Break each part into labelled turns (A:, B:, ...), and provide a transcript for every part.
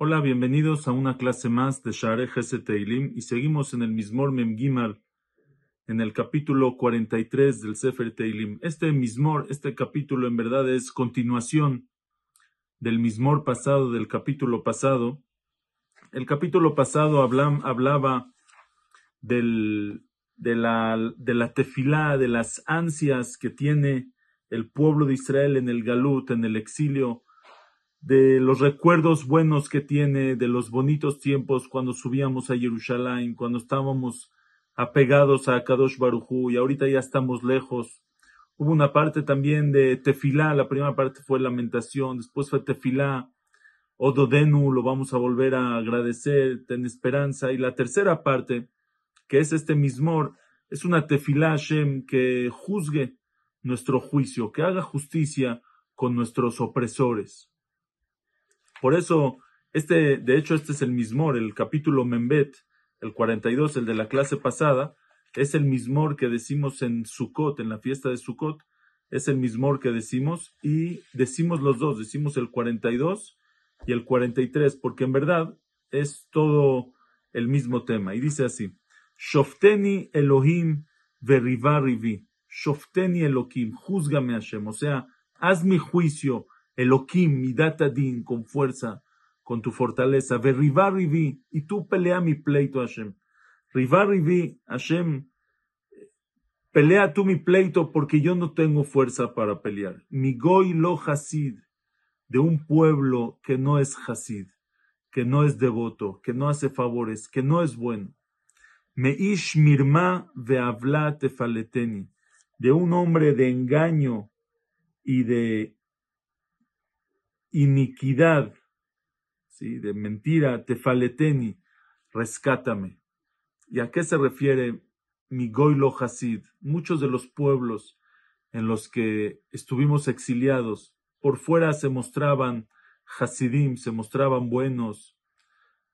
A: Hola, bienvenidos a una clase más de Share Geset Teilim y seguimos en el Mismor Mem Gimal, en el capítulo 43 del Sefer Teilim. Este Mismor, este capítulo en verdad es continuación del Mismor pasado, del capítulo pasado. El capítulo pasado hablaba del, de, la, de la tefilá, de las ansias que tiene el pueblo de Israel en el Galut, en el exilio, de los recuerdos buenos que tiene, de los bonitos tiempos cuando subíamos a Jerusalén, cuando estábamos apegados a Kadosh Barujú y ahorita ya estamos lejos. Hubo una parte también de Tefilá, la primera parte fue lamentación, después fue Tefilá, Ododenu, lo vamos a volver a agradecer, ten esperanza, y la tercera parte, que es este mismor, es una Tefilá Hashem que juzgue nuestro juicio, que haga justicia con nuestros opresores. Por eso, este, de hecho, este es el mismor, el capítulo Membet, el 42, el de la clase pasada, es el mismor que decimos en Sukkot, en la fiesta de Sukkot, es el mismor que decimos y decimos los dos, decimos el 42 y el 43, porque en verdad es todo el mismo tema. Y dice así, Shofteni Elohim veriva rivi, Shofteni Elohim, júzgame Hashem, o sea, haz mi juicio Elohim, mi datadin, con fuerza, con tu fortaleza. Ve rivi, y tú pelea mi pleito, Hashem. Riva rivi, Hashem, pelea tú mi pleito porque yo no tengo fuerza para pelear. Mi goy lo hasid, de un pueblo que no es hasid, que no es devoto, que no hace favores, que no es bueno. Me ish mirma tefaleteni, de un hombre de engaño y de iniquidad, ¿sí? de mentira, tefaleteni, rescátame. ¿Y a qué se refiere mi goilo hasid? Muchos de los pueblos en los que estuvimos exiliados, por fuera se mostraban hasidim, se mostraban buenos.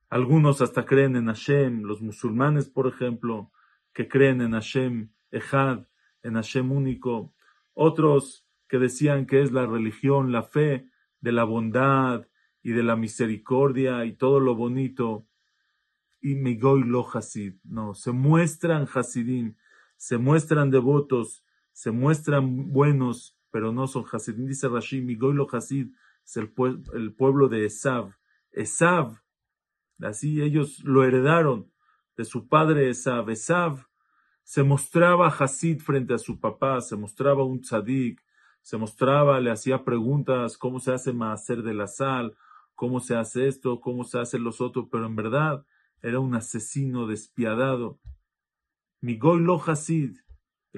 A: Algunos hasta creen en Hashem, los musulmanes, por ejemplo, que creen en Hashem Ejad, en Hashem único. Otros que decían que es la religión, la fe, de la bondad y de la misericordia y todo lo bonito. Y Migoy lo Hasid. No, se muestran Hasidim, se muestran devotos, se muestran buenos, pero no son Hasidim. Dice Rashi, Migoy lo Hasid es el, el pueblo de Esav. Esav, así ellos lo heredaron de su padre Esav. Esav se mostraba Hasid frente a su papá, se mostraba un tzadik, se mostraba, le hacía preguntas, cómo se hace hacer de la sal, cómo se hace esto, cómo se hace los otros, pero en verdad era un asesino despiadado. Migoy lo Hasid,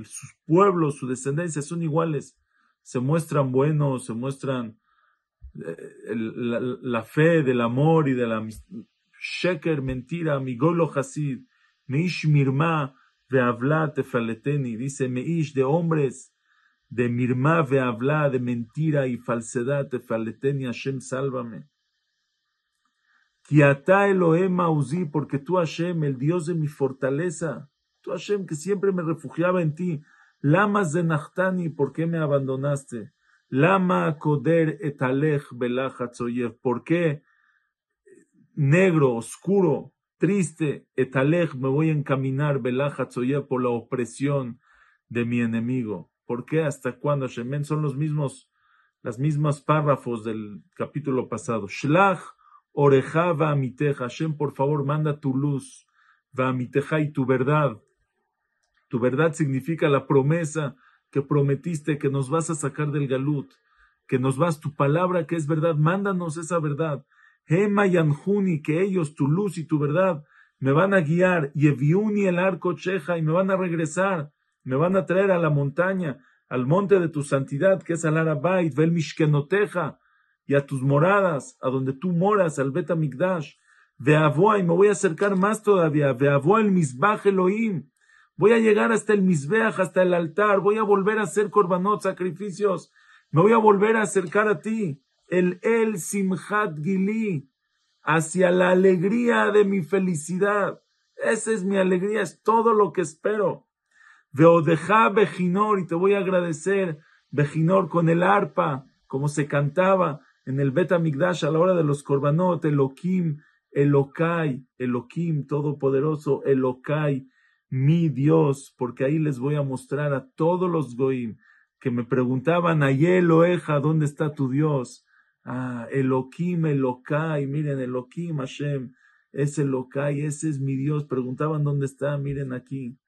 A: sus pueblos, su descendencia son iguales, se muestran buenos, se muestran eh, la, fe del amor y de la sheker, mentira, Migoy lo Hasid, Meish Mirma, Veavla Tefaleteni, dice Meish de hombres de mirma ve habla, de mentira y falsedad, te faleteni Hashem, sálvame. Kiata Elohim Auzi, porque tú Hashem, el Dios de mi fortaleza, tú Hashem que siempre me refugiaba en ti, Lamas de Nachtani, ¿por qué me abandonaste? Lama Koder Etalech Belachatzoyev, ¿por qué negro, oscuro, triste, Etalech, me voy a encaminar Belachatzoyev por la opresión de mi enemigo? ¿Por qué? ¿Hasta cuándo? Shemen son los mismos, las mismas párrafos del capítulo pasado. Shlach oreja va Hashem, por favor, manda tu luz, va y tu verdad. Tu verdad significa la promesa que prometiste que nos vas a sacar del galut, que nos vas tu palabra que es verdad, mándanos esa verdad. Hema yanjuni, que ellos, tu luz y tu verdad, me van a guiar, y eviuni el arco cheja, y me van a regresar me van a traer a la montaña, al monte de tu santidad, que es al Arabait, vel mishkenoteja, y a tus moradas, a donde tú moras, al Bet Amigdash. Veavoa, y me voy a acercar más todavía, veavoa el misbaj Elohim. Voy a llegar hasta el misbeach, hasta el altar, voy a volver a hacer korbanot, sacrificios, me voy a volver a acercar a ti, el El Simchat Gili, hacia la alegría de mi felicidad. Esa es mi alegría, es todo lo que espero. Veodeja Bejinor, y te voy a agradecer, Bejinor, con el arpa, como se cantaba en el Bet Amigdash a la hora de los Korbanot, Elohim, Elokai, Elohim, Todopoderoso, Elokai, mi Dios, porque ahí les voy a mostrar a todos los Goim que me preguntaban, Ayel Oeja, ¿dónde está tu Dios? Ah, Elohim, Elokai, miren, Elohim, Hashem, es Elokai, ese es mi Dios. Preguntaban dónde está, miren aquí.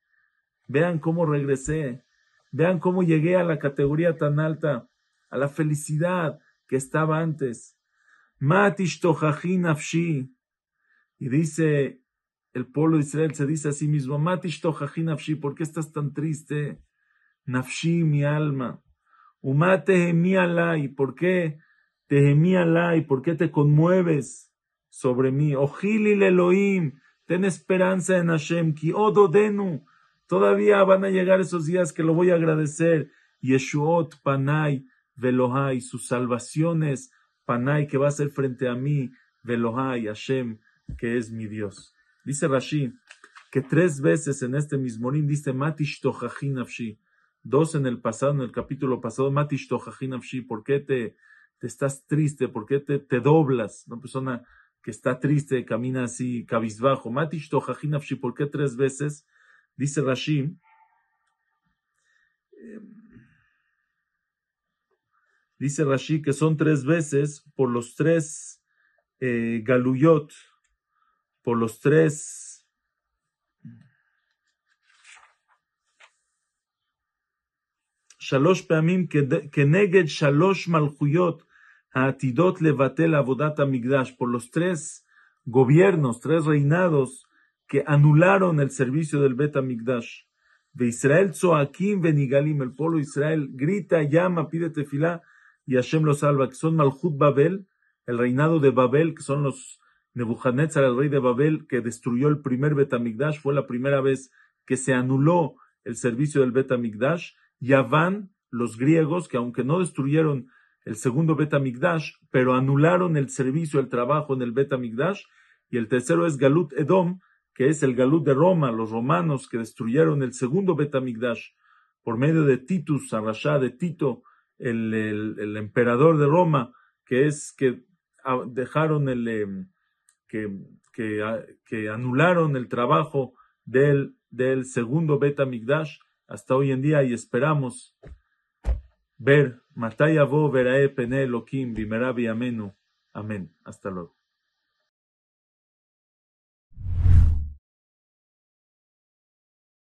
A: Vean cómo regresé, vean cómo llegué a la categoría tan alta, a la felicidad que estaba antes. Matish Afshi. Y dice el pueblo de Israel, se dice a sí mismo, Matish Afshi, ¿por qué estás tan triste? Nafshi, mi alma. Umate mi alay, ¿por qué? Tehemi alay, ¿por qué te conmueves sobre mí? Ojilil Elohim, ten esperanza en Hashem, ki ododenu. Todavía van a llegar esos días que lo voy a agradecer. Yeshuot Panay Velohai, sus salvaciones, Panay, que va a ser frente a mí, Velohai, Hashem, que es mi Dios. Dice Rashi que tres veces en este mismo dice Matish Afshi dos en el pasado, en el capítulo pasado, Matish Tohajinavshi, ¿por qué te, te estás triste, por qué te, te doblas. Una persona que está triste camina así, cabizbajo. ¿por qué tres veces? Dice Rashim. Em, dice Rashi que son tres veces por los tres eh, galuyot, por los tres shalosh peamim que neged shalosh malchuyot, Atidot Levatel Avodat Amigdash, por los tres gobiernos, tres reinados que anularon el servicio del Bet Amigdash. De Israel Zoakim Benigalim, el pueblo de Israel grita, llama, pide tefilá y Hashem los salva, que son Malchut Babel, el reinado de Babel, que son los Nebuchadnezzar, el rey de Babel, que destruyó el primer Bet Amigdash, fue la primera vez que se anuló el servicio del Bet Amigdash. Yaván, los griegos, que aunque no destruyeron el segundo Betamigdash, pero anularon el servicio, el trabajo en el Betamigdash. Y el tercero es Galut Edom, que es el Galut de Roma, los romanos que destruyeron el segundo Betamigdash por medio de Titus, Arashá de Tito, el, el, emperador de Roma, que es que dejaron el, em, que, que, anularon el trabajo del, del segundo Betamigdash hasta hoy en día y esperamos ver Matayavo Verae Pene Elohim Bimerabi Amenu. Amén. Hasta luego.